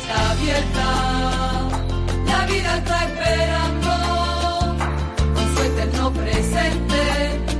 Está la abierta vida está esperando con su eterno presente.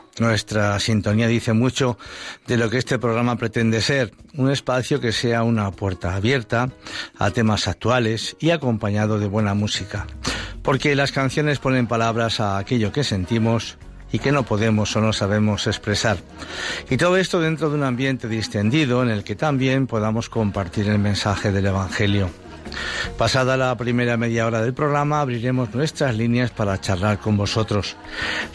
Nuestra sintonía dice mucho de lo que este programa pretende ser, un espacio que sea una puerta abierta a temas actuales y acompañado de buena música, porque las canciones ponen palabras a aquello que sentimos y que no podemos o no sabemos expresar. Y todo esto dentro de un ambiente distendido en el que también podamos compartir el mensaje del Evangelio. Pasada la primera media hora del programa, abriremos nuestras líneas para charlar con vosotros.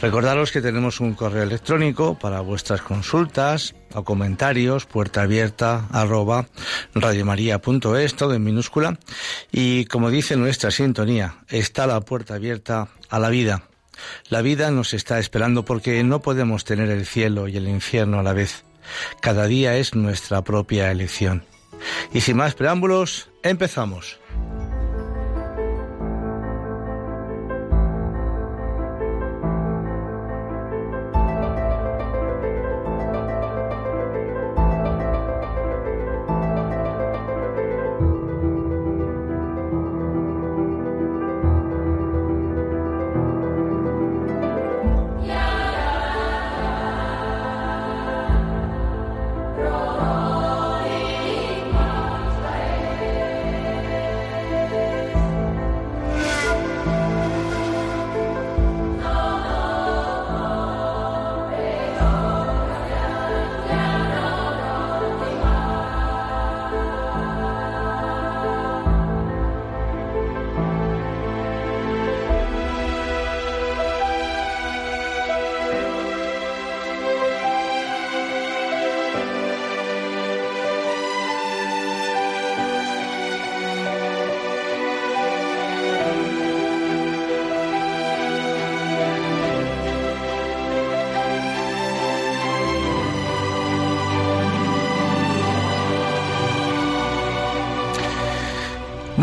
Recordaros que tenemos un correo electrónico para vuestras consultas o comentarios, puerta abierta arroba radiomaria.es, todo en minúscula. Y como dice nuestra sintonía, está la puerta abierta a la vida. La vida nos está esperando porque no podemos tener el cielo y el infierno a la vez. Cada día es nuestra propia elección. Y sin más preámbulos, empezamos.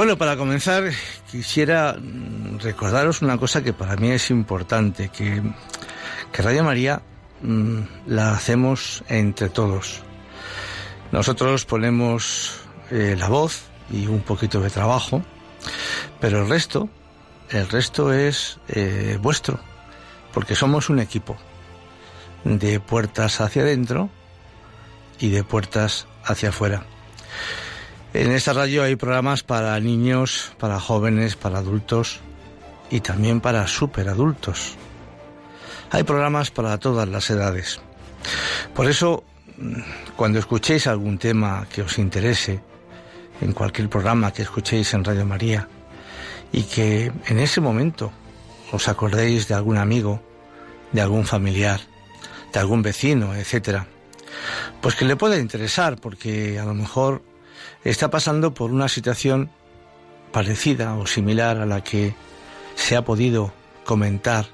Bueno, para comenzar, quisiera mm, recordaros una cosa que para mí es importante, que, Radio María mm, la hacemos entre todos. Nosotros ponemos eh, la voz y un poquito de trabajo, pero el resto, el resto es eh, vuestro, porque somos un equipo de puertas hacia adentro y de puertas hacia afuera. En esta radio hay programas para niños, para jóvenes, para adultos y también para superadultos. Hay programas para todas las edades. Por eso, cuando escuchéis algún tema que os interese, en cualquier programa que escuchéis en Radio María, y que en ese momento os acordéis de algún amigo, de algún familiar, de algún vecino, etcétera, pues que le pueda interesar, porque a lo mejor está pasando por una situación parecida o similar a la que se ha podido comentar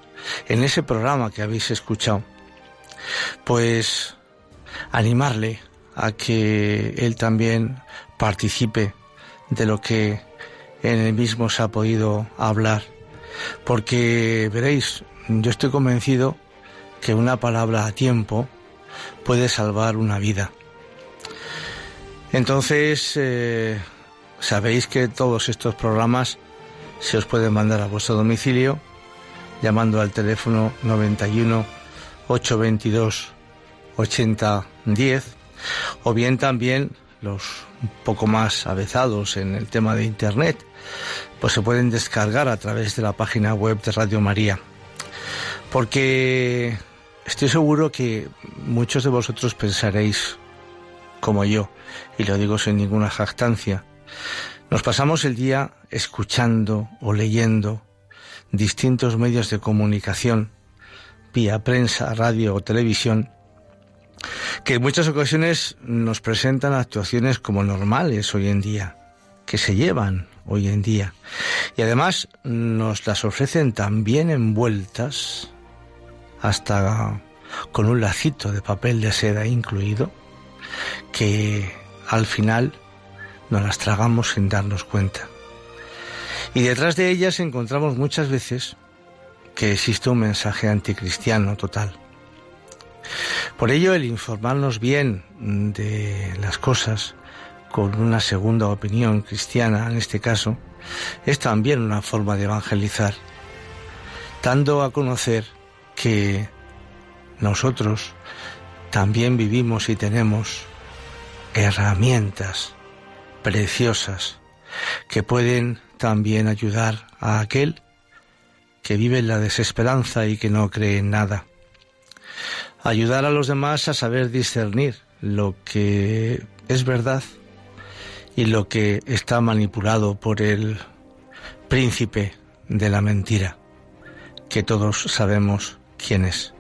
en ese programa que habéis escuchado, pues animarle a que él también participe de lo que en el mismo se ha podido hablar, porque veréis, yo estoy convencido que una palabra a tiempo puede salvar una vida. Entonces, eh, sabéis que todos estos programas se os pueden mandar a vuestro domicilio llamando al teléfono 91 822 8010 o bien también los un poco más avezados en el tema de internet pues se pueden descargar a través de la página web de Radio María. Porque estoy seguro que muchos de vosotros pensaréis como yo y lo digo sin ninguna jactancia nos pasamos el día escuchando o leyendo distintos medios de comunicación, vía prensa, radio o televisión, que en muchas ocasiones nos presentan actuaciones como normales hoy en día, que se llevan hoy en día. Y además nos las ofrecen tan bien envueltas, hasta con un lacito de papel de seda incluido, que al final nos las tragamos sin darnos cuenta. Y detrás de ellas encontramos muchas veces que existe un mensaje anticristiano total. Por ello, el informarnos bien de las cosas con una segunda opinión cristiana, en este caso, es también una forma de evangelizar, dando a conocer que nosotros también vivimos y tenemos herramientas preciosas que pueden también ayudar a aquel que vive en la desesperanza y que no cree en nada. Ayudar a los demás a saber discernir lo que es verdad y lo que está manipulado por el príncipe de la mentira, que todos sabemos quién es.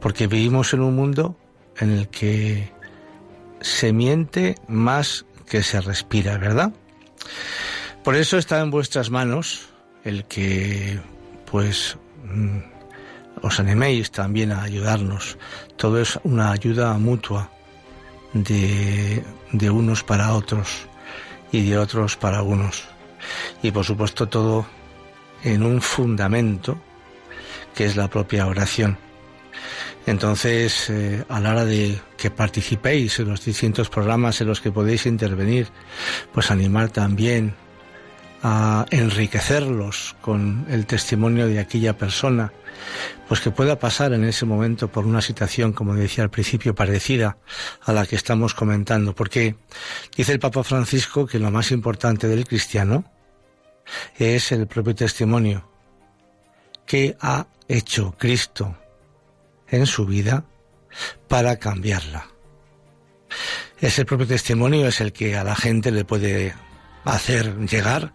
Porque vivimos en un mundo en el que se miente más que se respira, ¿verdad? Por eso está en vuestras manos el que, pues, mm, os animéis también a ayudarnos. Todo es una ayuda mutua de, de unos para otros y de otros para unos. Y por supuesto todo en un fundamento que es la propia oración. Entonces, eh, a la hora de que participéis en los distintos programas en los que podéis intervenir, pues animar también a enriquecerlos con el testimonio de aquella persona, pues que pueda pasar en ese momento por una situación, como decía al principio, parecida a la que estamos comentando, porque dice el Papa Francisco que lo más importante del cristiano es el propio testimonio que ha hecho Cristo en su vida para cambiarla. Ese propio testimonio es el que a la gente le puede hacer llegar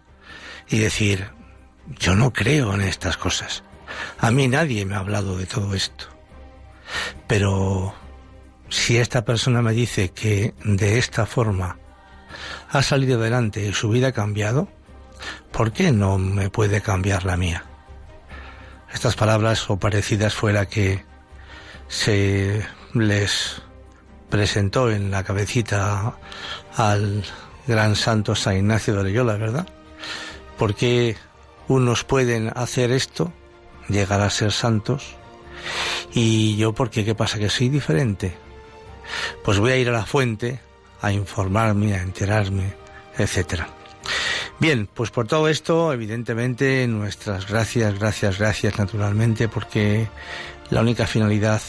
y decir, yo no creo en estas cosas. A mí nadie me ha hablado de todo esto. Pero si esta persona me dice que de esta forma ha salido adelante y su vida ha cambiado, ¿por qué no me puede cambiar la mía? Estas palabras o parecidas fue la que se les presentó en la cabecita al gran santo San Ignacio de Loyola, ¿verdad? Porque unos pueden hacer esto, llegar a ser santos, y yo, porque qué pasa? Que soy diferente. Pues voy a ir a la fuente a informarme, a enterarme, etcétera. Bien, pues por todo esto, evidentemente, nuestras gracias, gracias, gracias, naturalmente, porque la única finalidad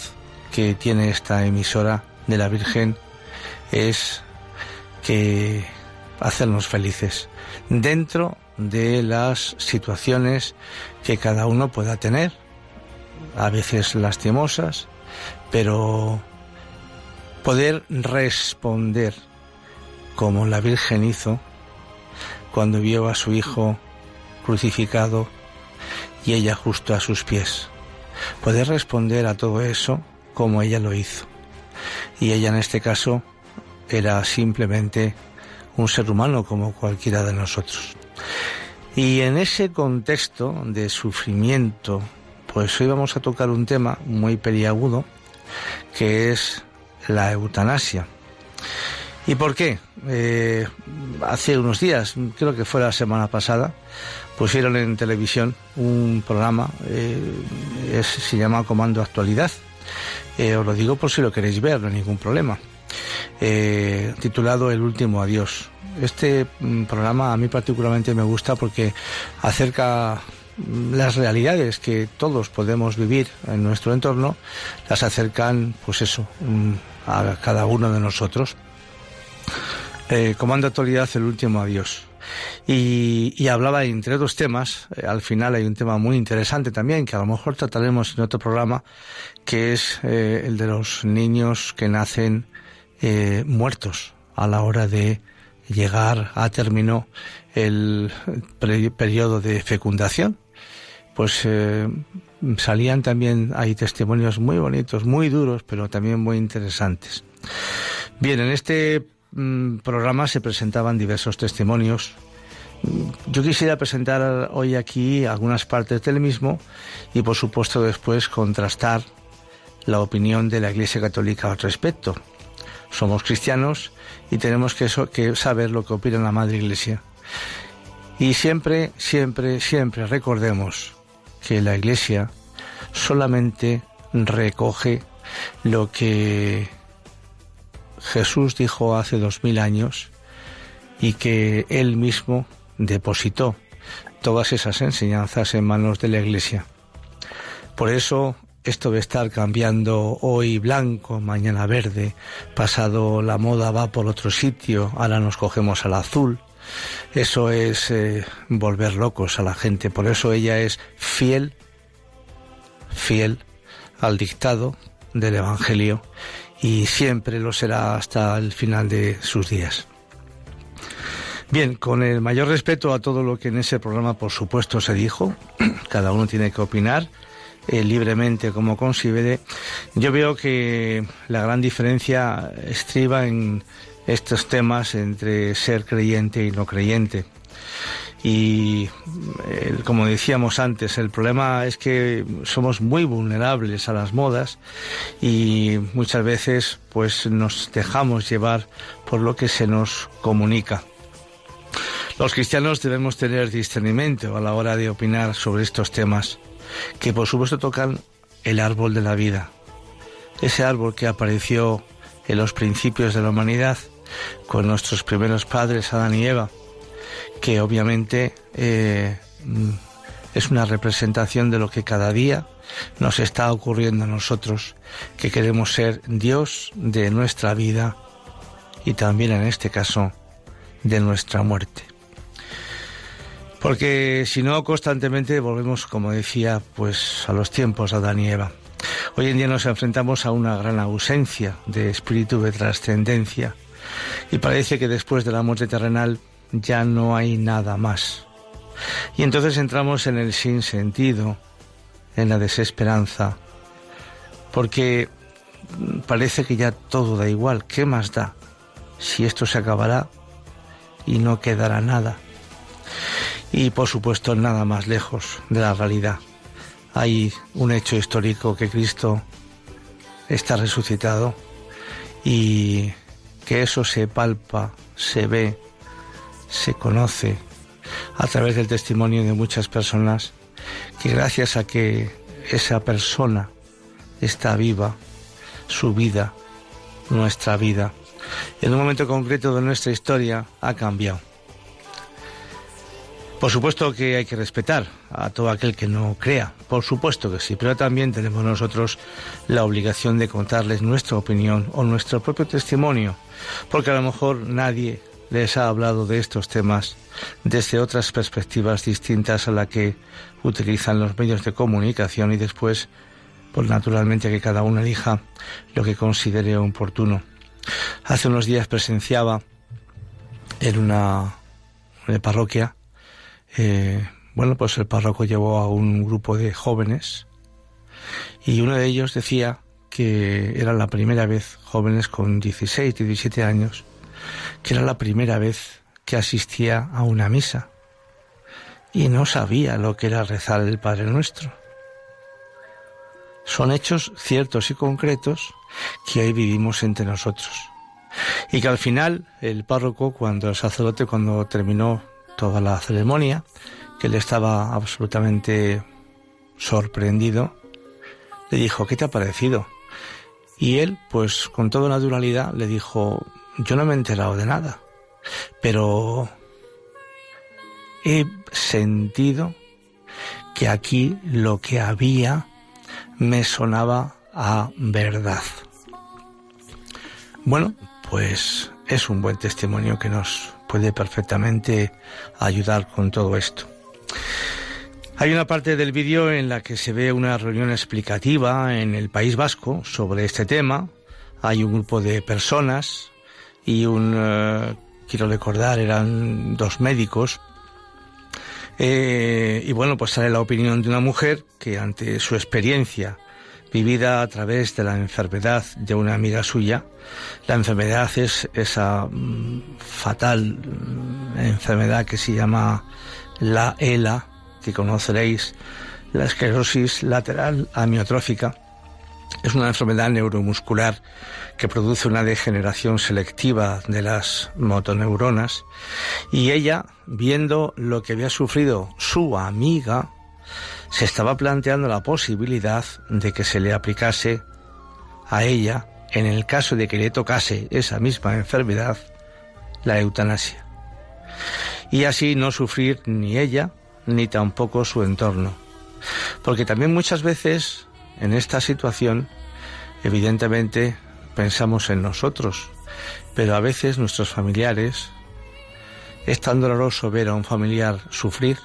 que tiene esta emisora de la Virgen es que hacernos felices dentro de las situaciones que cada uno pueda tener a veces lastimosas, pero poder responder como la Virgen hizo cuando vio a su hijo crucificado y ella justo a sus pies. Poder responder a todo eso como ella lo hizo. Y ella en este caso era simplemente un ser humano como cualquiera de nosotros. Y en ese contexto de sufrimiento, pues hoy vamos a tocar un tema muy periagudo, que es la eutanasia. ¿Y por qué? Eh, hace unos días, creo que fue la semana pasada, pusieron en televisión un programa, eh, se llama Comando Actualidad. Eh, os lo digo por si lo queréis ver, no hay ningún problema. titulado El último adiós. Este mm, programa a mí particularmente me gusta porque acerca mm, las realidades que todos podemos vivir en nuestro entorno, las acercan, pues eso, mm, a cada uno de nosotros. Eh, Comando Actualidad, el último adiós. Y, hablaba entre otros temas, eh, al final hay un tema muy interesante también que a lo mejor trataremos en otro programa, que es eh, el de los niños que nacen muertos a la hora de llegar a término el periodo de fecundación. Pues salían también, hay testimonios muy bonitos, muy duros, pero también muy interesantes. Bien, en este mm, programa se presentaban diversos testimonios. Yo quisiera presentar hoy aquí algunas partes del mismo y por supuesto después contrastar la opinión de la Iglesia Católica al respecto. Somos cristianos y tenemos que, que saber lo que opina la Madre Iglesia. Y siempre, siempre, siempre recordemos que la Iglesia solamente recoge lo que Jesús dijo hace dos mil años y que él mismo depositó todas esas enseñanzas en manos de la Iglesia. Por eso esto de estar cambiando hoy blanco, mañana verde, pasado la moda va por otro sitio, ahora nos cogemos al azul, eso es eh, volver locos a la gente. Por eso ella es fiel, fiel al dictado del Evangelio y siempre lo será hasta el final de sus días. Bien, con el mayor respeto a todo lo que en ese programa por supuesto se dijo, cada uno tiene que opinar eh, libremente como considere, yo veo que la gran diferencia estriba en estos temas entre ser creyente y no creyente. Y como decíamos antes, el problema es que somos muy vulnerables a las modas y muchas veces pues nos dejamos llevar por lo que se nos comunica. Los cristianos debemos tener discernimiento a la hora de opinar sobre estos temas, que por supuesto tocan el árbol de la vida, ese árbol que apareció en los principios de la humanidad con nuestros primeros padres, Adán y Eva, que obviamente eh, es una representación de lo que cada día nos está ocurriendo a nosotros, que queremos ser Dios de nuestra vida y también en este caso de nuestra muerte. Porque si no, constantemente volvemos, como decía, pues a los tiempos de Adán y Eva. Hoy en día nos enfrentamos a una gran ausencia de espíritu de trascendencia y parece que después de la muerte terrenal ya no hay nada más. Y entonces entramos en el sinsentido, en la desesperanza, porque parece que ya todo da igual. ¿Qué más da si esto se acabará y no quedará nada? Y por supuesto nada más lejos de la realidad. Hay un hecho histórico que Cristo está resucitado y que eso se palpa, se ve, se conoce a través del testimonio de muchas personas que gracias a que esa persona está viva, su vida, nuestra vida, en un momento concreto de nuestra historia ha cambiado. Por supuesto que hay que respetar a todo aquel que no crea, por supuesto que sí, pero también tenemos nosotros la obligación de contarles nuestra opinión o nuestro propio testimonio, porque a lo mejor nadie les ha hablado de estos temas desde otras perspectivas distintas a la que utilizan los medios de comunicación y después, pues naturalmente que cada uno elija lo que considere oportuno. Hace unos días presenciaba en una, parroquia, eh, bueno, pues el párroco llevó a un grupo de jóvenes y uno de ellos decía que era la primera vez, jóvenes con 16, 17 años, que era la primera vez que asistía a una misa y no sabía lo que era rezar el Padre Nuestro. Son hechos ciertos y concretos que hoy vivimos entre nosotros. Y que al final el párroco, cuando el sacerdote, cuando terminó toda la ceremonia, que él estaba absolutamente sorprendido, le dijo, ¿qué te ha parecido? Y él, pues con toda naturalidad, le dijo, yo no me he enterado de nada, pero he sentido que aquí lo que había me sonaba a verdad. Bueno, pues es un buen testimonio que nos puede perfectamente ayudar con todo esto. Hay una parte del vídeo en la que se ve una reunión explicativa en el País Vasco sobre este tema. Hay un grupo de personas y un, eh, quiero recordar, eran dos médicos. Eh, y bueno, pues sale la opinión de una mujer que ante su experiencia vivida a través de la enfermedad de una amiga suya, la enfermedad es esa mm, fatal mm, enfermedad que se llama la ELA, que conoceréis, la esclerosis lateral amiotrófica, es una enfermedad neuromuscular que produce una degeneración selectiva de las motoneuronas y ella, viendo lo que había sufrido su amiga, se estaba planteando la posibilidad de que se le aplicase a ella, en el caso de que le tocase esa misma enfermedad, la eutanasia. Y así no sufrir ni ella ni tampoco su entorno. Porque también muchas veces en esta situación, evidentemente, pensamos en nosotros, pero a veces nuestros familiares, es tan doloroso ver a un familiar sufrir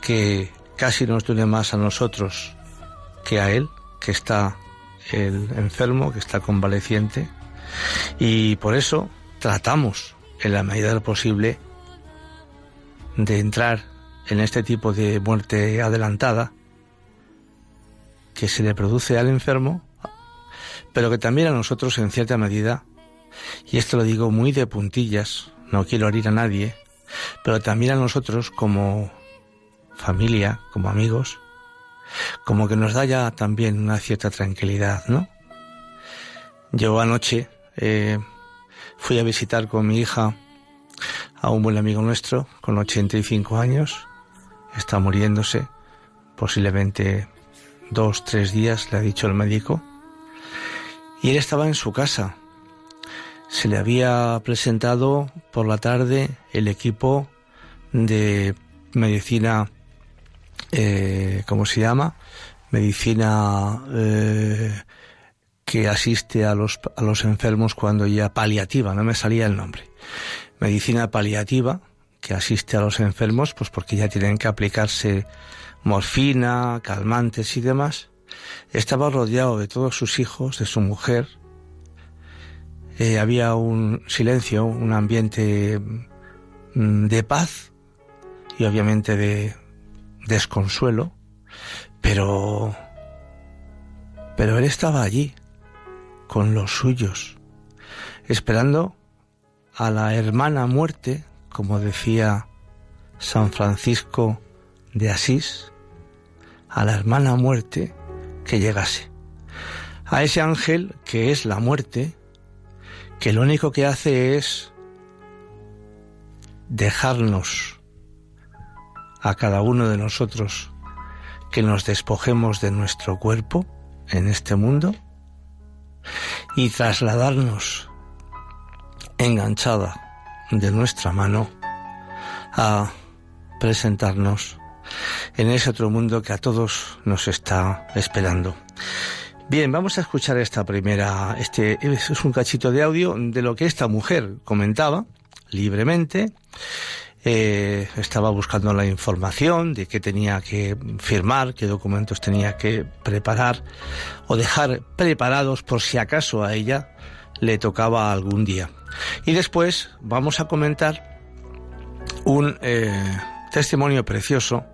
que casi nos duele más a nosotros que a él, que está el enfermo, que está convaleciente, y por eso tratamos, en la medida de posible, de entrar en este tipo de muerte adelantada que se le produce al enfermo, pero que también a nosotros en cierta medida, y esto lo digo muy de puntillas, no quiero herir a nadie, pero también a nosotros como familia, como amigos, como que nos da ya también una cierta tranquilidad, ¿no? Yo anoche eh, fui a visitar con mi hija a un buen amigo nuestro con 85 años está muriéndose, posiblemente dos, tres días, le ha dicho el médico, y él estaba en su casa. Se le había presentado por la tarde el equipo de medicina, eh, ¿cómo se llama? Medicina eh, que asiste a los, a los enfermos cuando ya paliativa, no me salía el nombre. Medicina paliativa, que asiste a los enfermos, pues porque ya tienen que aplicarse morfina, calmantes y demás, estaba rodeado de todos sus hijos, de su mujer. Eh, había un silencio, un ambiente mm, de paz y obviamente de desconsuelo, pero pero él estaba allí con los suyos, esperando a la hermana muerte como decía San Francisco de Asís, a la hermana muerte que llegase. A ese ángel que es la muerte, que lo único que hace es dejarnos a cada uno de nosotros que nos despojemos de nuestro cuerpo en este mundo y trasladarnos enganchada de nuestra mano a presentarnos en ese otro mundo que a todos nos está esperando. Bien, vamos a escuchar esta primera, este es un cachito de audio de lo que esta mujer comentaba libremente, eh, estaba buscando la información de qué tenía que firmar, qué documentos tenía que preparar o dejar preparados por si acaso a ella le tocaba algún día. Y después vamos a comentar un eh, testimonio precioso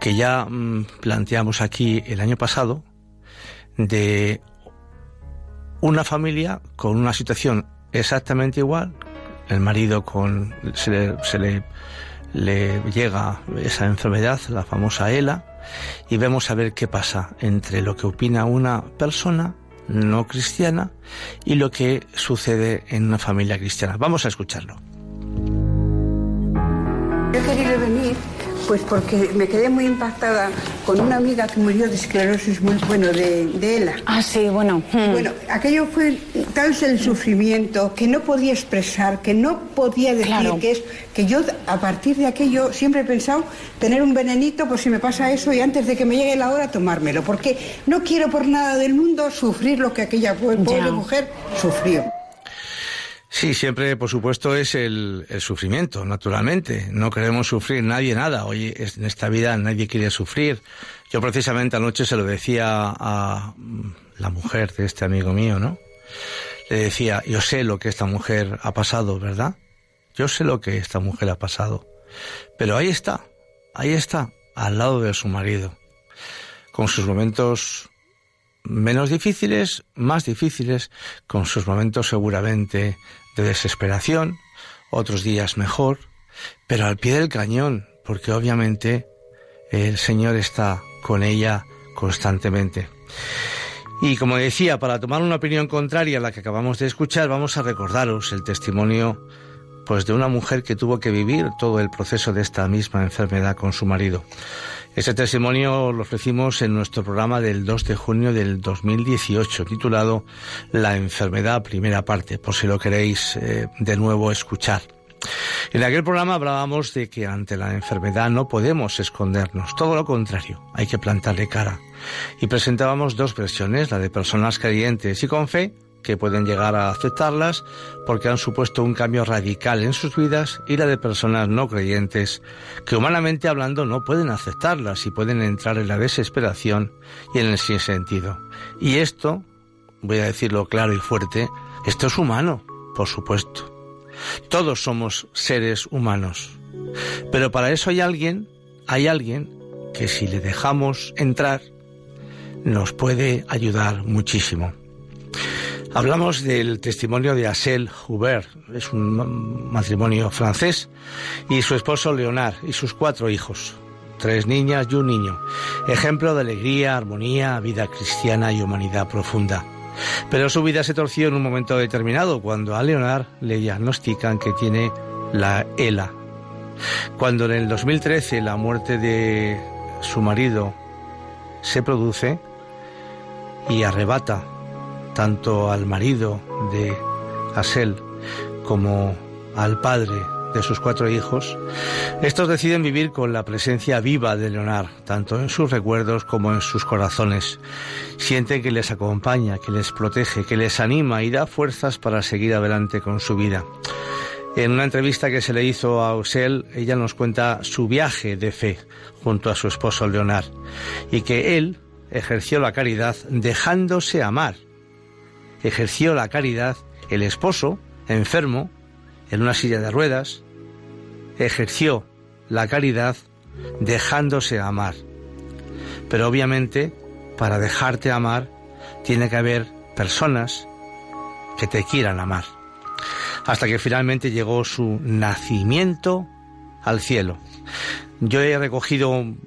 que ya mm, planteamos aquí el año pasado de una familia con una situación exactamente igual, el marido con se le, le llega esa enfermedad, la famosa ELA, y vemos a ver qué pasa entre lo que opina una persona no cristiana y lo que sucede en una familia cristiana. Vamos a escucharlo. Pues porque me quedé muy impactada con una amiga que murió de esclerosis muy bueno de, de ELA. Ah, sí, bueno. hmm. Bueno, aquello fue tal el sufrimiento que no podía expresar, que no podía decir Claro. que es que yo a partir de aquello siempre he pensado tener un venenito por si me pasa eso y antes de que me llegue la hora tomármelo, porque no quiero por nada del mundo sufrir lo que aquella po- pobre mujer sufrió. Sí, siempre, por supuesto, es el, el sufrimiento, naturalmente. No queremos sufrir nadie nada. Hoy en esta vida nadie quiere sufrir. Yo precisamente anoche se lo decía a mm, la mujer de este amigo mío, ¿no? Le decía, yo sé lo que esta mujer ha pasado, ¿verdad? Yo sé lo que esta mujer ha pasado. Pero ahí está, ahí está, al lado de su marido, con sus momentos menos difíciles, más difíciles, con sus momentos seguramente de desesperación, otros días mejor, pero al pie del cañón, porque obviamente el Señor está con ella constantemente. Y como decía, para tomar una opinión contraria a la que acabamos de escuchar, vamos a recordaros el testimonio pues de una mujer que tuvo que vivir todo el proceso de esta misma enfermedad con su marido. Ese testimonio lo ofrecimos en nuestro programa del 2 de junio del 2018, titulado La enfermedad, primera parte, por si lo queréis eh, de nuevo escuchar. En aquel programa hablábamos de que ante la enfermedad no podemos escondernos, todo lo contrario, hay que plantarle cara. Y presentábamos dos versiones, la de personas creyentes y con fe, que pueden llegar a aceptarlas porque han supuesto un cambio radical en sus vidas, y la de personas no creyentes, que humanamente hablando no pueden aceptarlas y pueden entrar en la desesperación y en el sinsentido. Y esto, voy a decirlo claro y fuerte, esto es humano, por supuesto. Todos somos seres humanos. Pero para eso hay alguien, hay alguien que si le dejamos entrar, nos puede ayudar muchísimo. Hablamos del testimonio de Axel Hubert, es un ma- matrimonio francés, y su esposo Leonard y sus cuatro hijos, tres niñas y un niño, ejemplo de alegría, armonía, vida cristiana y humanidad profunda. Pero su vida se torció en un momento determinado, cuando a Leonard le diagnostican que tiene la ELA. Cuando en el 2013 la muerte de su marido se produce y arrebata tanto al marido de Asel como al padre de sus cuatro hijos, estos deciden vivir con la presencia viva de Leonard, tanto en sus recuerdos como en sus corazones. Sienten que les acompaña, que les protege, que les anima y da fuerzas para seguir adelante con su vida. En una entrevista que se le hizo a Osel, ella nos cuenta su viaje de fe junto a su esposo Leonard y que él ejerció la caridad dejándose amar. Ejerció la caridad el esposo, enfermo, en una silla de ruedas, ejerció la caridad dejándose amar. Pero obviamente, para dejarte amar, tiene que haber personas que te quieran amar. Hasta que finalmente llegó su nacimiento al cielo. Yo he recogido un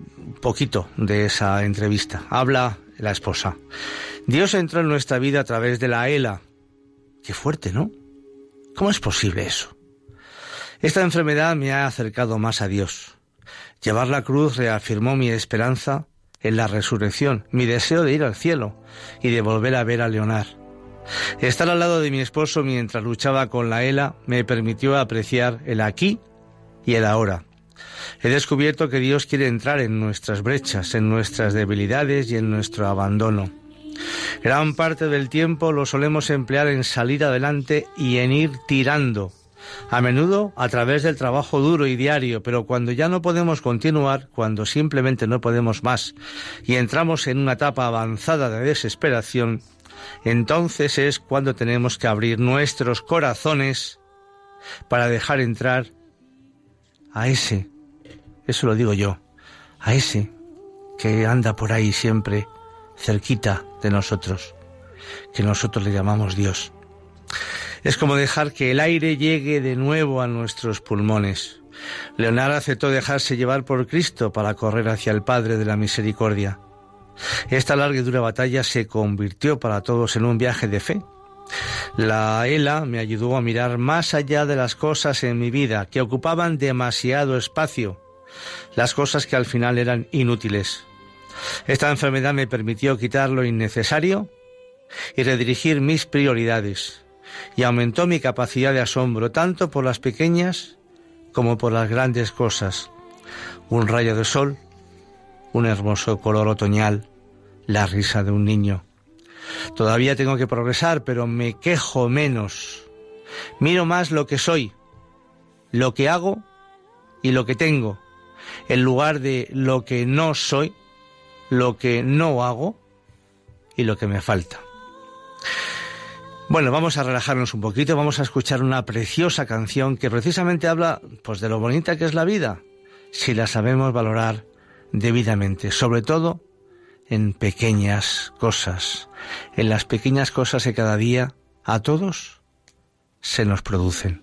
poquito de esa entrevista. Habla la esposa. Dios entró en nuestra vida a través de la ELA. Qué fuerte, ¿no? ¿Cómo es posible eso? Esta enfermedad me ha acercado más a Dios. Llevar la cruz reafirmó mi esperanza en la resurrección, mi deseo de ir al cielo y de volver a ver a Leonard. Estar al lado de mi esposo mientras luchaba con la ELA me permitió apreciar el aquí y el ahora. He descubierto que Dios quiere entrar en nuestras brechas, en nuestras debilidades y en nuestro abandono. Gran parte del tiempo lo solemos emplear en salir adelante y en ir tirando, a menudo a través del trabajo duro y diario, pero cuando ya no podemos continuar, cuando simplemente no podemos más y entramos en una etapa avanzada de desesperación, entonces es cuando tenemos que abrir nuestros corazones para dejar entrar a ese, eso lo digo yo, a ese que anda por ahí siempre cerquita de nosotros, que nosotros le llamamos Dios. Es como dejar que el aire llegue de nuevo a nuestros pulmones. Leonardo aceptó dejarse llevar por Cristo para correr hacia el Padre de la Misericordia. Esta larga y dura batalla se convirtió para todos en un viaje de fe. La ELA me ayudó a mirar más allá de las cosas en mi vida que ocupaban demasiado espacio, las cosas que al final eran inútiles. Esta enfermedad me permitió quitar lo innecesario y redirigir mis prioridades y aumentó mi capacidad de asombro tanto por las pequeñas como por las grandes cosas. Un rayo de sol, un hermoso color otoñal, la risa de un niño. Todavía tengo que progresar, pero me quejo menos. Miro más lo que soy, lo que hago y lo que tengo, en lugar de lo que no soy, lo que no hago y lo que me falta. Bueno, vamos a relajarnos un poquito, vamos a escuchar una preciosa canción que precisamente habla pues de lo bonita que es la vida, si la sabemos valorar debidamente, sobre todo en pequeñas cosas, en las pequeñas cosas que cada día a todos se nos producen.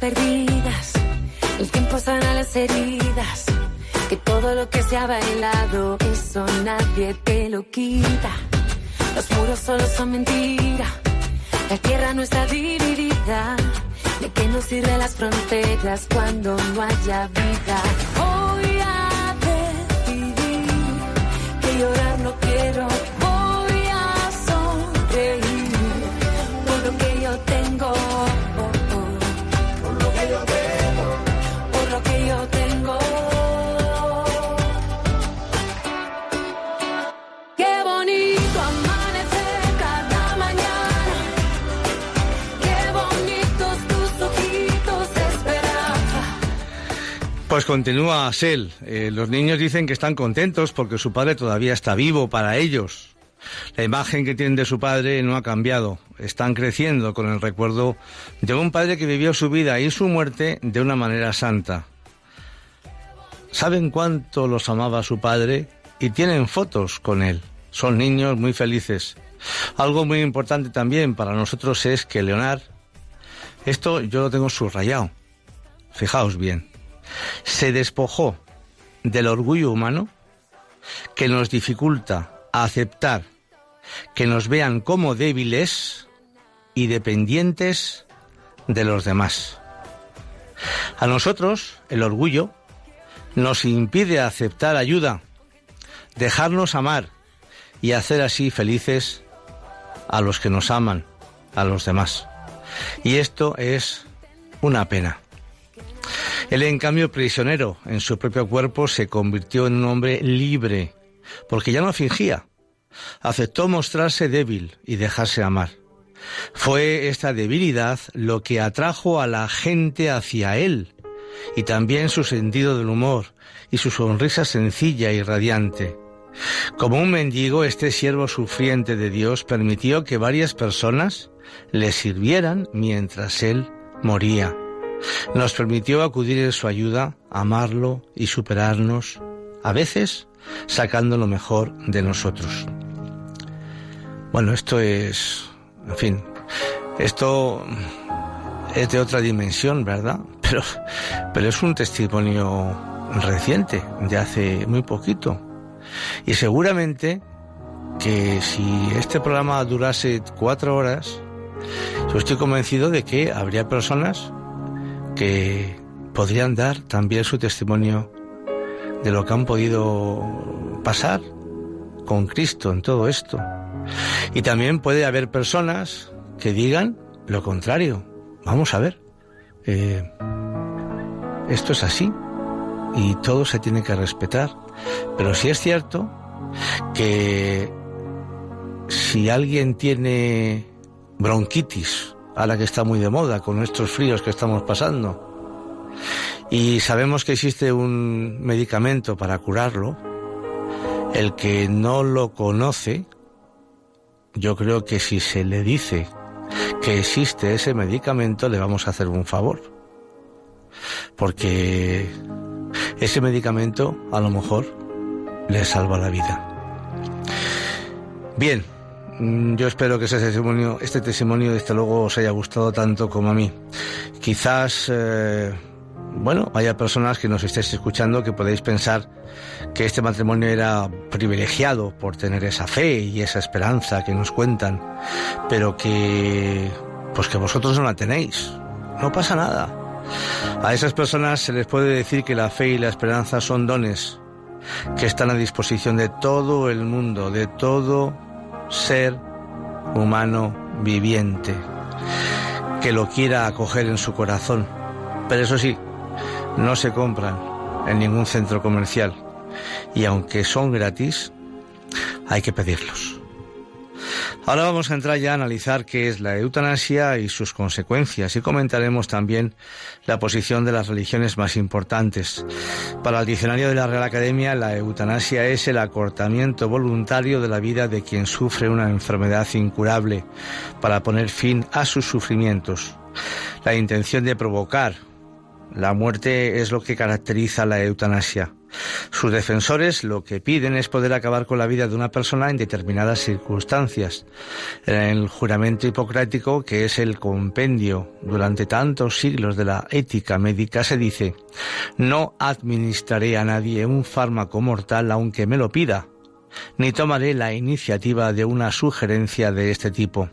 Perdidas. El tiempo sana las heridas. Que todo lo que se ha bailado, eso nadie te lo quita. Los muros solo son mentira. La tierra no está dividida. ¿De qué nos sirven las fronteras cuando no haya vida? Voy a decidir que llorar Pues continúa Sel. Eh, los niños dicen que están contentos porque su padre todavía está vivo para ellos. La imagen que tienen de su padre no ha cambiado. Están creciendo con el recuerdo de un padre que vivió su vida y su muerte de una manera santa. Saben cuánto los amaba su padre y tienen fotos con él. Son niños muy felices. Algo muy importante también para nosotros es que Leonard, esto yo lo tengo subrayado. Fijaos bien se despojó del orgullo humano que nos dificulta aceptar que nos vean como débiles y dependientes de los demás. A nosotros el orgullo nos impide aceptar ayuda dejarnos amar y hacer así felices a los que nos aman, a los demás. Y esto es una pena. Él, en cambio, prisionero en su propio cuerpo, se convirtió en un hombre libre, porque ya no fingía. Aceptó mostrarse débil y dejarse amar. Fue esta debilidad lo que atrajo a la gente hacia él, y también su sentido del humor y su sonrisa sencilla y radiante. Como un mendigo, este siervo sufriente de Dios permitió que varias personas le sirvieran mientras él moría. Nos permitió acudir en su ayuda, amarlo y superarnos, a veces sacando lo mejor de nosotros. Bueno, esto es, en fin, esto es de otra dimensión, ¿verdad? Pero, pero es un testimonio reciente, de hace muy poquito. Y seguramente que si este programa durase cuatro horas, yo estoy convencido de que habría personas que podrían dar también su testimonio de lo que han podido pasar con Cristo en todo esto. Y también puede haber personas que digan lo contrario. Vamos a ver. Eh, esto es así y todo se tiene que respetar. Pero sí es cierto que si alguien tiene bronquitis, a la que está muy de moda con estos fríos que estamos pasando, y sabemos que existe un medicamento para curarlo, el que no lo conoce, yo creo que si se le dice que existe ese medicamento, le vamos a hacer un favor. Porque ese medicamento a lo mejor le salva la vida. Bien, yo espero que ese testimonio, este testimonio desde luego os haya gustado tanto como a mí. Quizás, eh, bueno, haya personas que nos estéis escuchando que podéis pensar que este matrimonio era privilegiado por tener esa fe y esa esperanza que nos cuentan, pero que, pues que vosotros no la tenéis. No pasa nada. A esas personas se les puede decir que la fe y la esperanza son dones que están a disposición de todo el mundo, de todo ser humano viviente que lo quiera acoger en su corazón. Pero eso sí, no se compran en ningún centro comercial y aunque son gratis, hay que pedirlos. Ahora vamos a entrar ya a analizar qué es la eutanasia y sus consecuencias y comentaremos también la posición de las religiones más importantes. Para el diccionario de la Real Academia, la eutanasia es el acortamiento voluntario de la vida de quien sufre una enfermedad incurable para poner fin a sus sufrimientos. La intención de provocar la muerte es lo que caracteriza la eutanasia. Sus defensores lo que piden es poder acabar con la vida de una persona en determinadas circunstancias. En el juramento hipocrático, que es el compendio durante tantos siglos de la ética médica, se dice, no administraré a nadie un fármaco mortal aunque me lo pida, ni tomaré la iniciativa de una sugerencia de este tipo.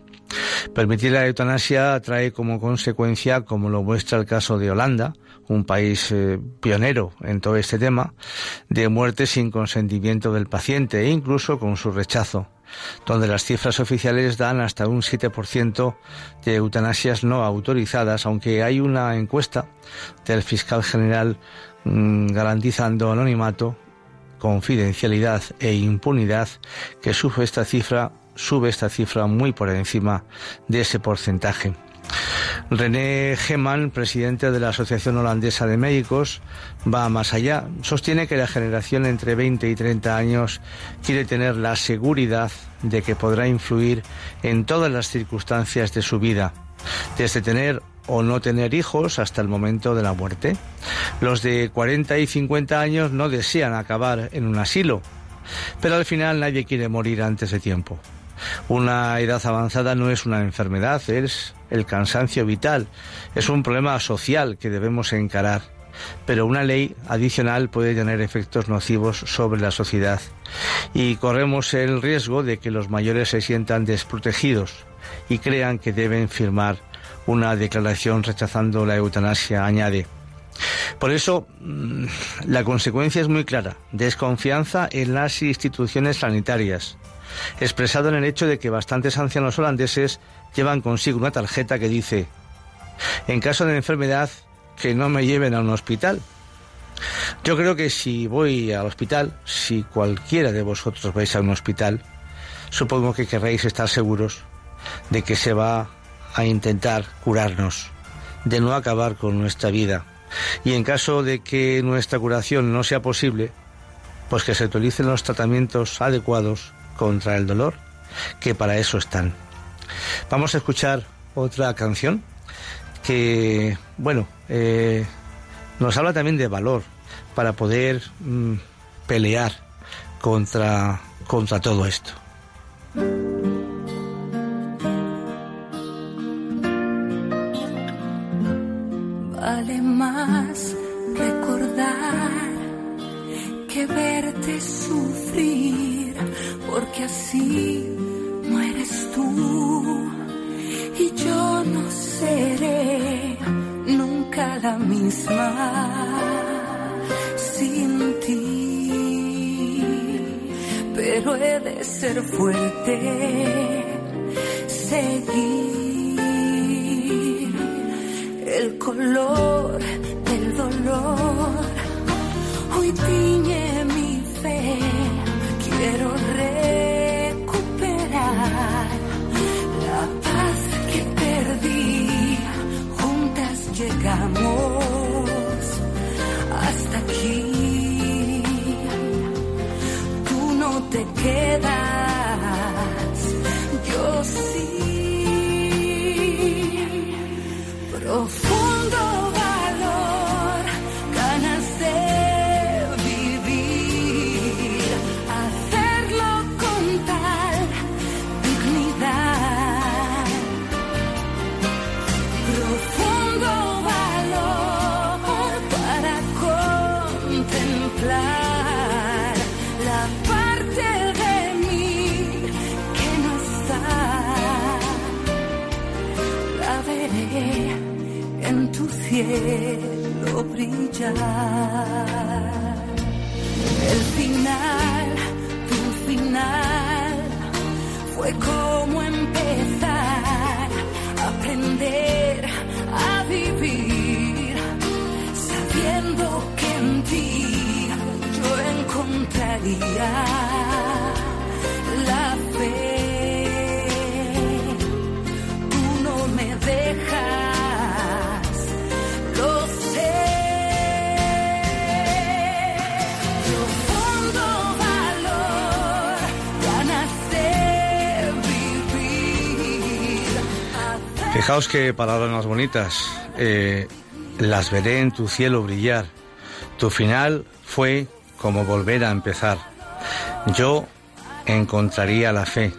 Permitir la eutanasia trae como consecuencia, como lo muestra el caso de Holanda, un país eh, pionero en todo este tema, de muerte sin consentimiento del paciente e incluso con su rechazo, donde las cifras oficiales dan hasta un 7% de eutanasias no autorizadas, aunque hay una encuesta del fiscal general mm, garantizando anonimato, confidencialidad e impunidad que sube esta cifra sube esta cifra muy por encima de ese porcentaje. René Geman, presidente de la Asociación Holandesa de Médicos, va más allá. Sostiene que la generación entre 20 y 30 años quiere tener la seguridad de que podrá influir en todas las circunstancias de su vida, desde tener o no tener hijos hasta el momento de la muerte. Los de 40 y 50 años no desean acabar en un asilo, pero al final nadie quiere morir antes de tiempo. Una edad avanzada no es una enfermedad, es el cansancio vital, es un problema social que debemos encarar. Pero una ley adicional puede tener efectos nocivos sobre la sociedad y corremos el riesgo de que los mayores se sientan desprotegidos y crean que deben firmar una declaración rechazando la eutanasia, añade. Por eso, mm, la consecuencia es muy clara. Desconfianza en las instituciones sanitarias, expresado en el hecho de que bastantes ancianos holandeses llevan consigo una tarjeta que dice, en caso de enfermedad, que no me lleven a un hospital. Yo creo que si voy al hospital, si cualquiera de vosotros vais a un hospital, supongo que querréis estar seguros de que se va a intentar curarnos, de no acabar con nuestra vida. Y en caso de que nuestra curación no sea posible, pues que se utilicen los tratamientos adecuados contra el dolor, que para eso están. Vamos a escuchar otra canción que, bueno, eh, nos habla también de valor para poder mm, pelear contra, contra todo esto. Sin ti, pero he de ser fuerte, en tu cielo brillar. El final, tu final, fue como empezar a aprender a vivir, sabiendo que en ti yo encontraría la fe Fijaos qué palabras más bonitas. Eh, las veré en tu cielo brillar. Tu final fue como volver a empezar. Yo encontraría la fe.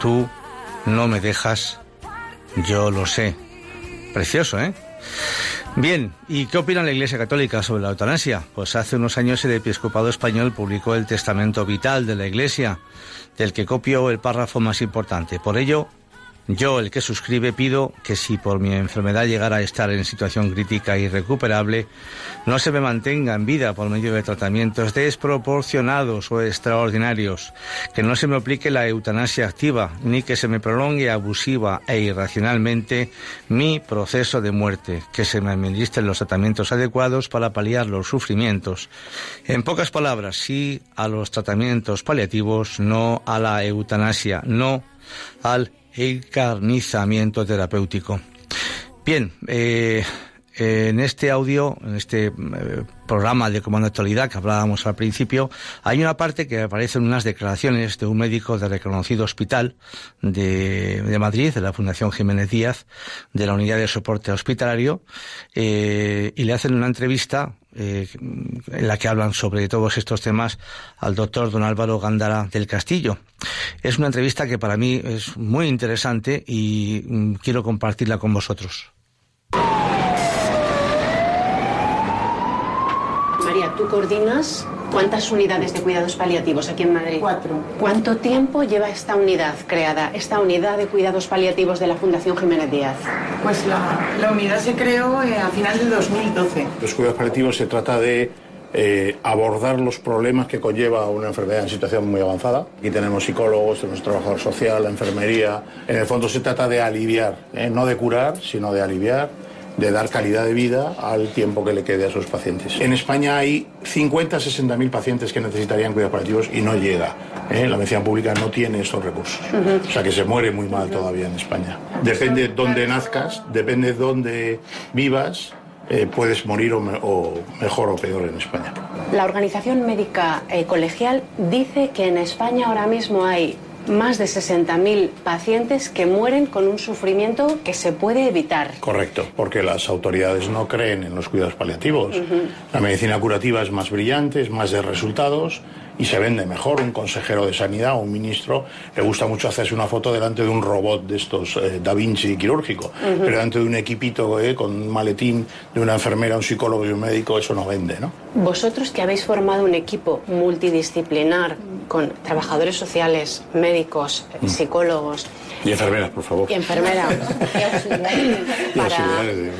Tú no me dejas. Yo lo sé. Precioso, ¿eh? Bien, ¿y qué opina la Iglesia Católica sobre la eutanasia? Pues hace unos años el episcopado español publicó el testamento vital de la Iglesia, del que copio el párrafo más importante. Por ello, yo, el que suscribe, pido que si por mi enfermedad llegara a estar en situación crítica e irrecuperable, no se me mantenga en vida por medio de tratamientos desproporcionados o extraordinarios, que no se me aplique la eutanasia activa, ni que se me prolongue abusiva e irracionalmente mi proceso de muerte, que se me administren los tratamientos adecuados para paliar los sufrimientos. En pocas palabras, sí a los tratamientos paliativos, no a la eutanasia, no al encarnizamiento terapéutico. Bien, eh, en este audio, en este eh, programa de Comando Actualidad que hablábamos al principio, hay una parte que aparecen unas declaraciones de un médico de reconocido hospital de, de Madrid, de la Fundación Jiménez Díaz, de la Unidad de Soporte Hospitalario, eh, y le hacen una entrevista eh, en la que hablan sobre todos estos temas al doctor don Álvaro Gándara del Castillo. Es una entrevista que para mí es muy interesante y mm, quiero compartirla con vosotros. María, María, tú coordinas cuántas unidades de cuidados paliativos aquí en Madrid. Cuatro. ¿Cuánto tiempo lleva esta unidad creada, esta unidad de cuidados paliativos de la Fundación Jiménez Díaz? Pues la, la unidad se creó eh, a final de 2012. Los cuidados paliativos se trata de eh, abordar los problemas que conlleva una enfermedad en situación muy avanzada. Aquí tenemos psicólogos, tenemos trabajador social, la enfermería. En el fondo se trata de aliviar, ¿eh? no de curar, sino de aliviar de dar calidad de vida al tiempo que le quede a sus pacientes. En España hay 50 60 mil pacientes que necesitarían cuidados paliativos y no llega. ¿eh? La medicina pública no tiene esos recursos. O sea que se muere muy mal todavía en España. Depende de dónde nazcas, depende de dónde vivas, eh, puedes morir o, me- o mejor o peor en España. La Organización Médica eh, Colegial dice que en España ahora mismo hay más de 60.000 pacientes que mueren con un sufrimiento que se puede evitar. Correcto, porque las autoridades no creen en los cuidados paliativos. La medicina curativa es más brillante, es más de resultados y se vende mejor. Un consejero de sanidad o un ministro le gusta mucho hacerse una foto delante de un robot de estos eh, Da Vinci quirúrgico, pero delante de un equipito eh, con un maletín de una enfermera, un psicólogo y un médico, eso no vende, ¿no? Vosotros que habéis formado un equipo multidisciplinar con trabajadores sociales, médicos, eh, psicólogos Y enfermeras, por favor. y enfermeras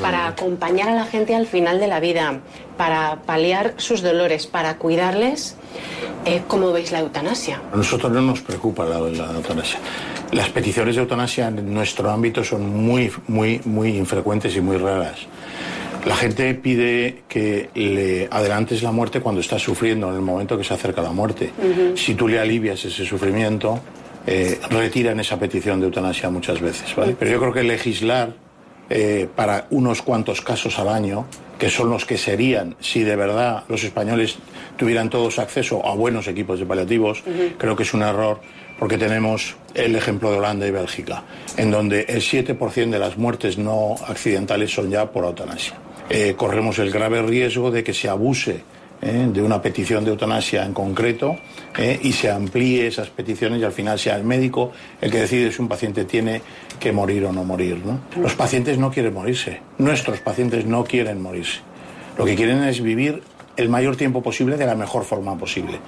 para acompañar a la gente al final de la vida, para paliar sus dolores, para cuidarles, eh, ¿cómo veis la eutanasia? A nosotros no nos preocupa la, la eutanasia. Las peticiones de eutanasia en nuestro ámbito son muy, muy, muy infrecuentes y muy raras. La gente pide que le adelantes la muerte cuando está sufriendo, en el momento que se acerca la muerte. Si tú le alivias ese sufrimiento, eh, retiran esa petición de eutanasia muchas veces. ¿vale? Pero yo creo que legislar eh, para unos cuantos casos al año, que son los que serían si de verdad los españoles tuvieran todos acceso a buenos equipos de paliativos, creo que es un error porque tenemos el ejemplo de Holanda y Bélgica, en donde el 7% de las muertes no accidentales son ya por eutanasia. Eh, corremos el grave riesgo de que se abuse ¿eh? de una petición de eutanasia en concreto ¿eh? y se amplíe esas peticiones y al final sea el médico el que decide si un paciente tiene que morir o no morir. ¿no? Los pacientes no quieren morirse, nuestros pacientes no quieren morirse. Lo que quieren es vivir el mayor tiempo posible de la mejor forma posible.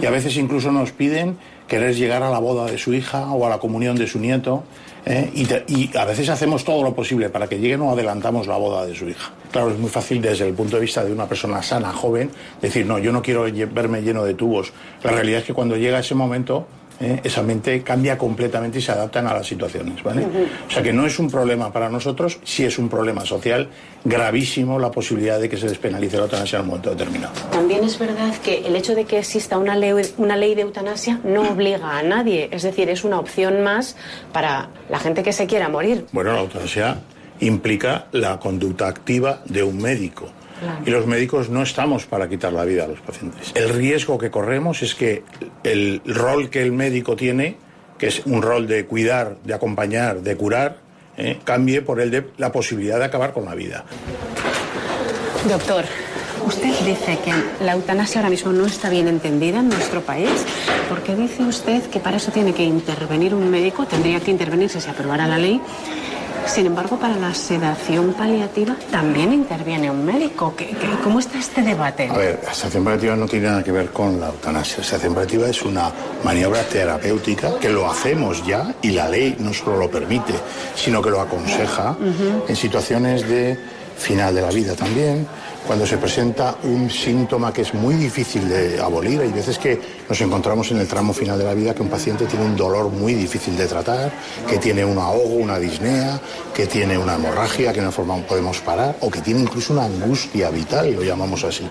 Y a veces incluso nos piden querer llegar a la boda de su hija o a la comunión de su nieto. ¿Eh? Y, te- y a veces hacemos todo lo posible para que lleguen o adelantamos la boda de su hija. Claro, es muy fácil desde el punto de vista de una persona sana, joven, decir, no, yo no quiero verme lleno de tubos. La realidad es que cuando llega ese momento, ¿eh? esa mente cambia completamente y se adaptan a las situaciones. ¿vale? O sea que no es un problema para nosotros, sí es un problema social gravísimo la posibilidad de que se despenalice la eutanasia en un momento determinado. También es verdad que el hecho de que exista una ley, una ley de eutanasia no obliga a nadie, es decir, es una opción más para la gente que se quiera morir. Bueno, la eutanasia implica la conducta activa de un médico. Y los médicos no estamos para quitar la vida a los pacientes. El riesgo que corremos es que el rol que el médico tiene, que es un rol de cuidar, de acompañar, de curar, eh, cambie por el de la posibilidad de acabar con la vida. Doctor, usted dice que la eutanasia ahora mismo no está bien entendida en nuestro país. ¿Por qué dice usted que para eso tiene que intervenir un médico? Tendría que intervenir si se aprobara la ley. Sin embargo, para la sedación paliativa también interviene un médico. ¿Qué- qué- ¿Cómo está este debate? A ver, la estación paliativa no tiene nada que ver con la eutanasia. La estación paliativa es una maniobra terapéutica que lo hacemos ya y la ley no solo lo permite, sino que lo aconseja en situaciones de final de la vida también, cuando se presenta un síntoma que es muy difícil de abolir. Hay veces que nos encontramos en el tramo final de la vida que un paciente tiene un dolor muy difícil de tratar, que tiene un ahogo, una disnea, que tiene una hemorragia que no forma podemos parar, o que tiene incluso una angustia vital, lo llamamos así,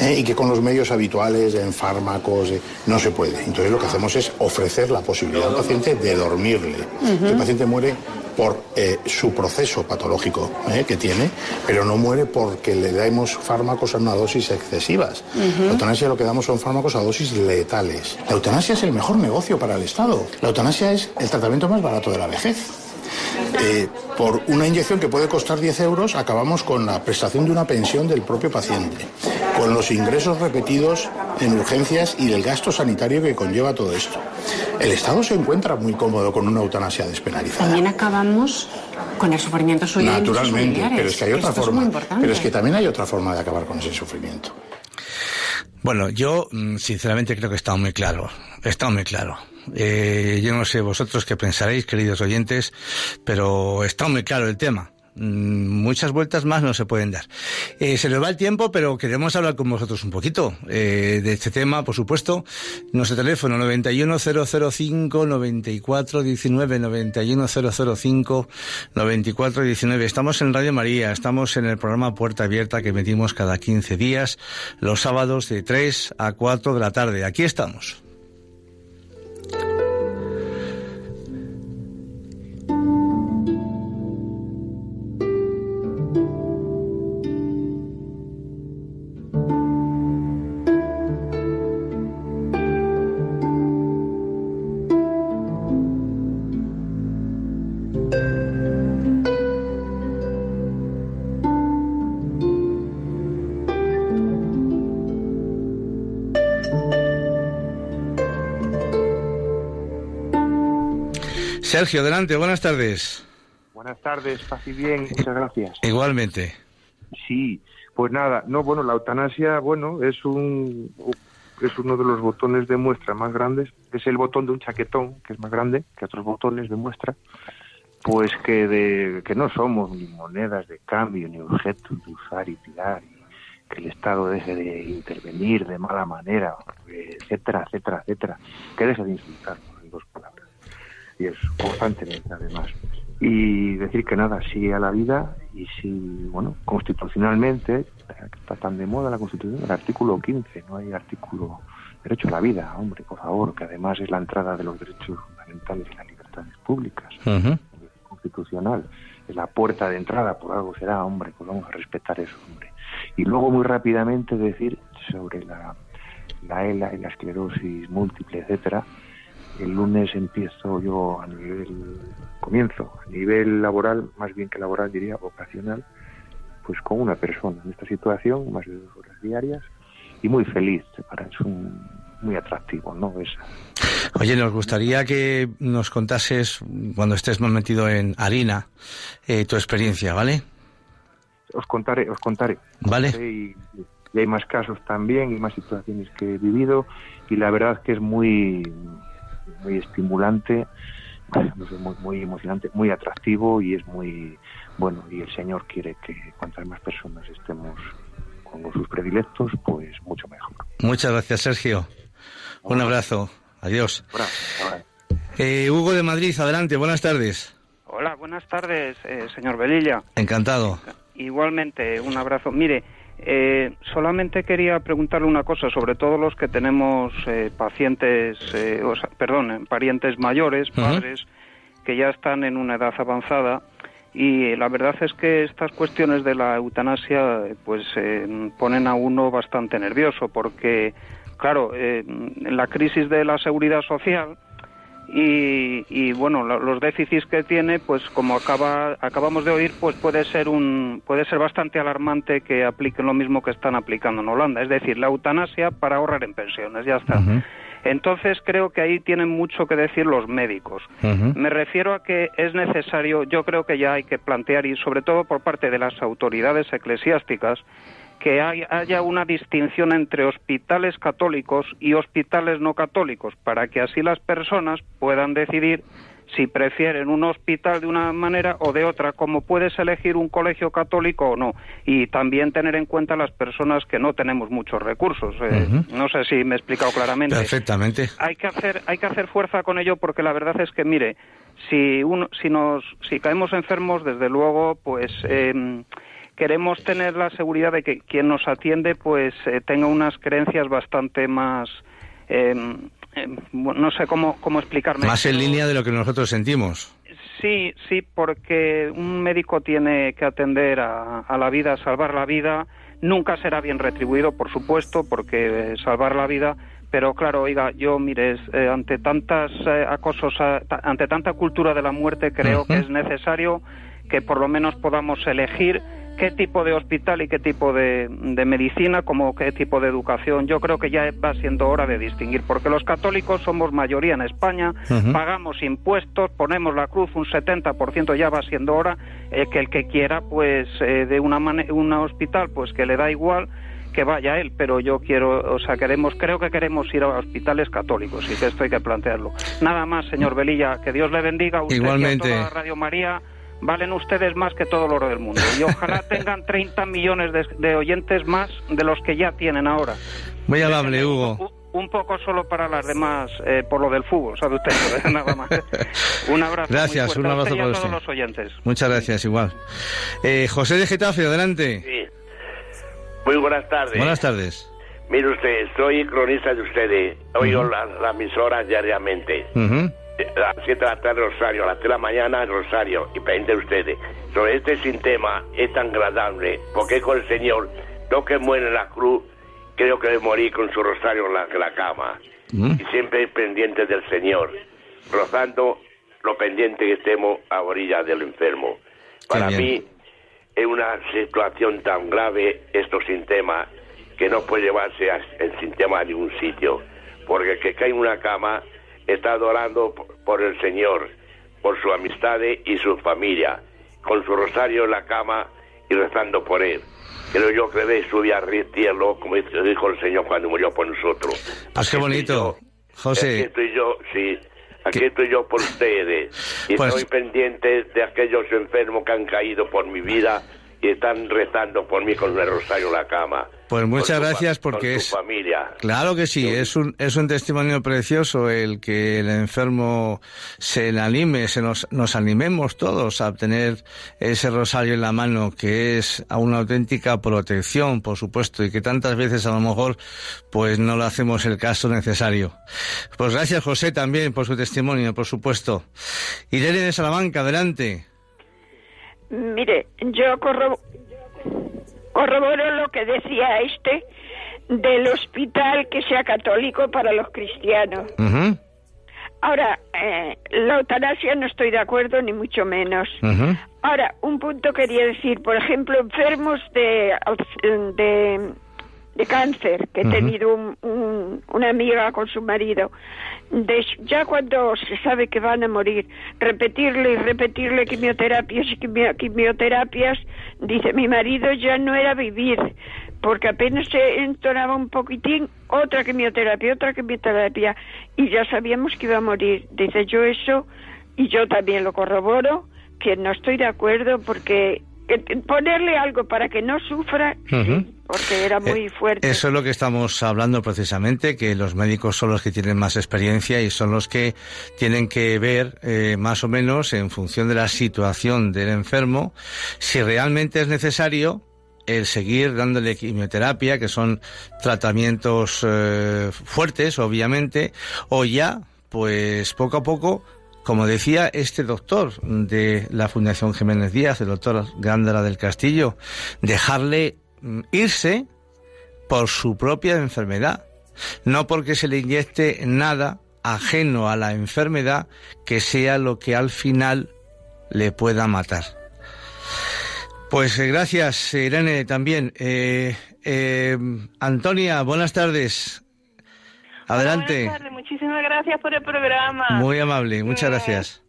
¿eh? y que con los medios habituales, en fármacos, eh, no se puede. Entonces lo que hacemos es ofrecer la posibilidad al paciente de dormirle. El paciente muere por eh, su proceso patológico eh, que tiene, pero no muere porque le damos fármacos a una dosis excesivas. La eutanasia lo que damos son fármacos a dosis letales. La eutanasia es el mejor negocio para el Estado. La eutanasia es el tratamiento más barato de la vejez. Eh, por una inyección que puede costar 10 euros, acabamos con la prestación de una pensión del propio paciente, con los ingresos repetidos en urgencias y el gasto sanitario que conlleva todo esto. El Estado se encuentra muy cómodo con una eutanasia despenalizada. También acabamos con el sufrimiento suyo. Naturalmente, pero es que hay otra Esto forma. Es muy importante. pero es que también hay otra forma de acabar con ese sufrimiento. Bueno, yo mm, sinceramente creo que está muy claro. Está muy claro. Eh, yo no sé vosotros qué pensaréis, queridos oyentes, pero está muy claro el tema. Mm, muchas vueltas más no se pueden dar. Eh, se nos va el tiempo, pero queremos hablar con vosotros un poquito eh, de este tema, por supuesto. Nuestro teléfono 91005 9419 91005 9419. Estamos en Radio María, estamos en el programa Puerta Abierta que metimos cada 15 días, los sábados de 3 a 4 de la tarde. Aquí estamos. Sergio, adelante, buenas tardes. Buenas tardes, paz y bien, muchas gracias. Igualmente. Sí, pues nada, no, bueno, la eutanasia, bueno, es un es uno de los botones de muestra más grandes, es el botón de un chaquetón, que es más grande que otros botones de muestra, pues que de que no somos ni monedas de cambio ni objetos de usar y tirar, que el Estado deje de intervenir de mala manera, etcétera, etcétera, etcétera, que deje de insultarnos y es constantemente además. Y decir que nada, sí a la vida y si, bueno, constitucionalmente, está tan de moda la Constitución, el artículo 15, no hay artículo derecho a la vida, hombre, por favor, que además es la entrada de los derechos fundamentales y las libertades públicas, constitucional, es la puerta de entrada, por algo será, hombre, pues vamos a respetar eso, hombre. Y luego muy rápidamente decir sobre la, la ELA y la esclerosis múltiple, etcétera, el lunes empiezo yo a nivel, comienzo a nivel laboral, más bien que laboral diría, vocacional, pues con una persona en esta situación, más de dos horas diarias, y muy feliz, para es un, muy atractivo, ¿no? Es, Oye, nos gustaría que nos contases, cuando estés más metido en harina, eh, tu experiencia, ¿vale? Os contaré, os contaré. Vale. Y, y hay más casos también y más situaciones que he vivido y la verdad que es muy muy estimulante, muy, muy emocionante, muy atractivo y es muy bueno. Y el Señor quiere que cuantas más personas estemos con sus predilectos, pues mucho mejor. Muchas gracias, Sergio. Un abrazo. Adiós. Eh, Hugo de Madrid, adelante. Buenas tardes. Hola, buenas tardes, eh, señor Velilla. Encantado. Igualmente, un abrazo. Mire, eh, solamente quería preguntarle una cosa, sobre todo los que tenemos eh, pacientes, eh, o sea, perdón, parientes mayores, padres, que ya están en una edad avanzada. Y la verdad es que estas cuestiones de la eutanasia, pues ponen a uno bastante nervioso, porque, claro, en la crisis de la seguridad social, y, bueno los déficits que tiene pues como acaba, acabamos de oír pues puede ser un puede ser bastante alarmante que apliquen lo mismo que están aplicando en Holanda. Es decir la eutanasia para ahorrar en pensiones ya está. Entonces creo que ahí tienen mucho que decir los médicos. Me refiero a que es necesario, yo creo que ya hay que plantear, y sobre todo por parte de las autoridades eclesiásticas, que haya una distinción entre hospitales católicos y hospitales no católicos, para que así las personas puedan decidir si prefieren un hospital de una manera o de otra, como puedes elegir un colegio católico o no, y también tener en cuenta las personas que no tenemos muchos recursos. Eh, no sé si me he explicado claramente. Perfectamente. Hay que hacer, hay que hacer fuerza con ello porque la verdad es que, mire, si uno, si nos, si caemos enfermos, desde luego, pues eh, queremos tener la seguridad de que quien nos atiende pues eh, tenga unas creencias bastante más em, no sé cómo, cómo explicarme. Más en línea de lo que nosotros sentimos. Sí, sí, porque un médico tiene que atender a, la vida, a salvar la vida. Nunca será bien retribuido, por supuesto, porque salvar la vida pero claro, oiga, yo, mire, eh, ante tantas eh, acosos, ante tanta cultura de la muerte, creo que es necesario que por lo menos podamos elegir qué tipo de hospital y qué tipo de, medicina, como qué tipo de educación. Yo creo que ya va siendo hora de distinguir, porque los católicos somos mayoría en España, pagamos impuestos, ponemos la cruz un 70%, ya va siendo hora eh, que el que quiera, pues, eh, de una un hospital, pues que le da igual que vaya él, pero yo quiero, o sea, queremos, creo que queremos ir a hospitales católicos y que esto hay que plantearlo. Nada más, señor Velilla, que Dios le bendiga a usted Igualmente. y a toda Radio María. Valen ustedes más que todo el oro del mundo y ojalá tengan 30 millones de, de oyentes más de los que ya tienen ahora. Muy amable, Hugo. Un poco solo para las demás, eh, por lo del fútbol, sabe usted, nada más. Un abrazo. Gracias, muy un abrazo usted para todos usted. los oyentes. Muchas gracias, igual. Eh, José de Getafe, adelante. Sí. Muy buenas tardes. Buenas tardes. Mire usted, soy cronista de ustedes. Oigo la, la emisora diariamente. Ujú. A las 7 de la tarde Rosario, a las 3 de la mañana Rosario. Y pendiente de ustedes. Sobre este sistema es tan agradable. Porque con el Señor, no que muere en la cruz, creo que debe morir con su rosario en la, en la cama. Mm. Y siempre pendiente del Señor. Rozando lo pendiente que estemos a orilla del enfermo. Para mí es una situación tan grave estos sintemas que no puede llevarse a- el sistema a ningún sitio. Porque el que cae en una cama está adorando por- el Señor, por su amistad y su familia, con su rosario en la cama y rezando por él. Creo yo que debe subir a cielo, como dijo el Señor cuando murió por nosotros. Pues qué bonito, Aquí José. estoy yo, sí. Aquí estoy yo por ustedes. Y Pues- estoy pendiente de aquellos enfermos que han caído por mi vida y están rezando por mí con el rosario en la cama. Pues muchas Con su fa- gracias porque con es... su familia. Claro que sí, es un, es un testimonio precioso el que el enfermo se le anime, se nos, nos animemos todos a tener ese rosario en la mano, que es a una auténtica protección, por supuesto, y que tantas veces a lo mejor pues no le hacemos el caso necesario. Pues gracias José también por su testimonio, por supuesto. Irene de Salamanca, adelante. Mire, yo corro, corroboro lo que decía este del hospital que sea católico para los cristianos. Ahora, eh, la eutanasia no estoy de acuerdo, ni mucho menos. Ahora, un punto quería decir, por ejemplo, enfermos de, de cáncer, que he tenido un- un- una amiga con su marido, de- ya cuando se sabe que van a morir, repetirle y repetirle quimioterapias y quimio- quimioterapias, dice, mi marido ya no era vivir, porque apenas se entonaba un poquitín, otra quimioterapia, otra quimioterapia, y ya sabíamos que iba a morir. Dice, yo eso, y yo también lo corroboro, que no estoy de acuerdo porque que- ponerle algo para que no sufra. Porque era muy fuerte. Eso es lo que estamos hablando precisamente, que los médicos son los que tienen más experiencia y son los que tienen que ver eh, más o menos en función de la situación del enfermo si realmente es necesario el seguir dándole quimioterapia, que son tratamientos eh, fuertes, obviamente, o ya, pues poco a poco, como decía este doctor de la Fundación Jiménez Díaz, el doctor Gándara del Castillo, dejarle irse por su propia enfermedad, no porque se le inyecte nada ajeno a la enfermedad que sea lo que al final le pueda matar. Pues eh, gracias, Irene, también. Eh, eh, Antonia, buenas tardes. Adelante. Buenas tardes, muchísimas gracias por el programa. Muy amable, muchas gracias.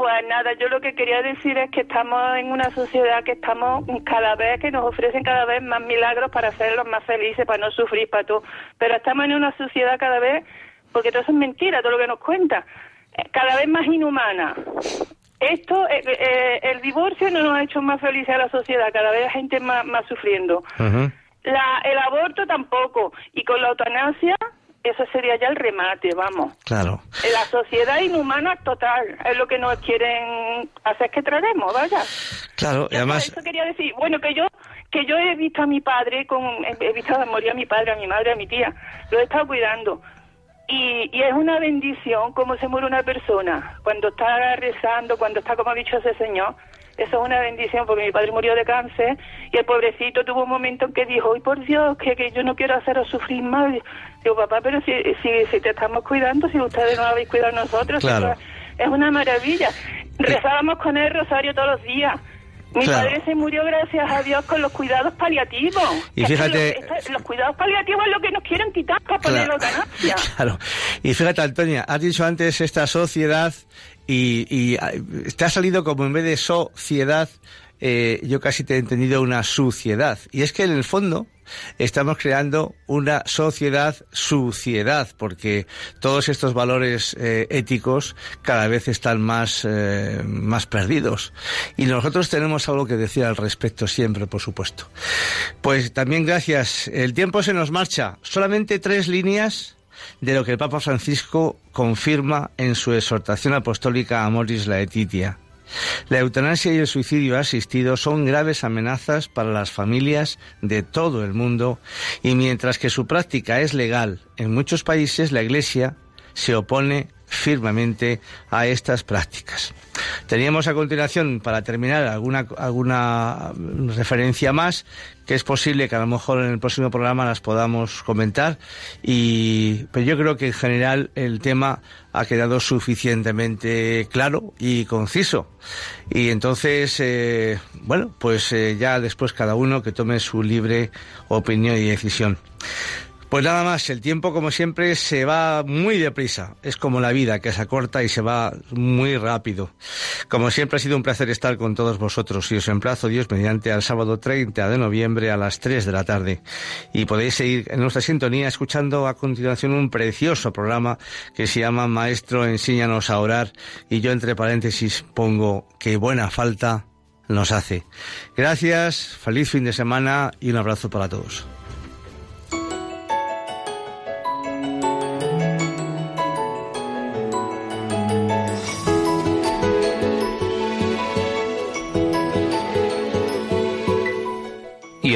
Pues nada, yo lo que quería decir es que estamos en una sociedad que estamos cada vez, que nos ofrecen cada vez más milagros para hacerlos más felices, para no sufrir, para todo. Pero estamos en una sociedad cada vez, porque todo eso es mentira, todo lo que nos cuenta, eh, cada vez más inhumana. Esto, eh, eh, el divorcio no nos ha hecho más felices a la sociedad, cada vez hay gente más, más sufriendo. La, el aborto tampoco. Y con la eutanasia, eso sería ya el remate, vamos. Claro. La sociedad inhumana total es lo que nos quieren hacer que traguemos, vaya. Claro, y además, Eso quería decir, bueno, que yo que yo he visto a mi padre, con, he visto morir a mi padre, a mi madre, a mi tía, lo he estado cuidando. Y, y es una bendición cómo se muere una persona, cuando está rezando, cuando está, como ha dicho ese señor, eso es una bendición, porque mi padre murió de cáncer y el pobrecito tuvo un momento en que dijo, ¡ay, por Dios, que, que yo no quiero haceros sufrir más! Digo, papá, pero si, si, si te estamos cuidando, si ustedes no habéis cuidado a nosotros, Claro. es una maravilla. Rezábamos con el rosario todos los días. Mi Claro. padre se murió gracias a Dios con los cuidados paliativos. Y fíjate- Los, esta- los cuidados paliativos es lo que nos quieren quitar para poner la Claro. eutanasia. claro. Y fíjate, Antonia, has dicho antes esta sociedad y, y ah, te ha salido como en vez de sociedad eh, yo casi te he entendido una suciedad. Y es que en el fondo estamos creando una sociedad suciedad, porque todos estos valores eh, éticos cada vez están más, eh, más perdidos. Y nosotros tenemos algo que decir al respecto siempre, por supuesto. Pues también gracias. El tiempo se nos marcha. Solamente tres líneas de lo que el Papa Francisco confirma en su exhortación apostólica a Moris Laetitia. La eutanasia y el suicidio asistido son graves amenazas para las familias de todo el mundo y mientras que su práctica es legal en muchos países, la Iglesia se opone firmemente a estas prácticas. Teníamos a continuación, para terminar, alguna, alguna referencia más, que es posible que a lo mejor en el próximo programa las podamos comentar, pero yo creo que en general el tema ha quedado suficientemente claro y conciso. Y entonces, eh, bueno, pues eh, ya después cada uno que tome su libre opinión y decisión. Pues nada más, el tiempo como siempre se va muy deprisa. Es como la vida que se acorta y se va muy rápido. Como siempre ha sido un placer estar con todos vosotros y os emplazo Dios mediante al sábado 30 de noviembre a las 3 de la tarde. Y podéis seguir en nuestra sintonía escuchando a continuación un precioso programa que se llama Maestro Enséñanos a orar y yo entre paréntesis pongo que buena falta nos hace. Gracias, feliz fin de semana y un abrazo para todos.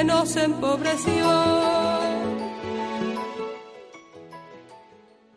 que nos empobreció.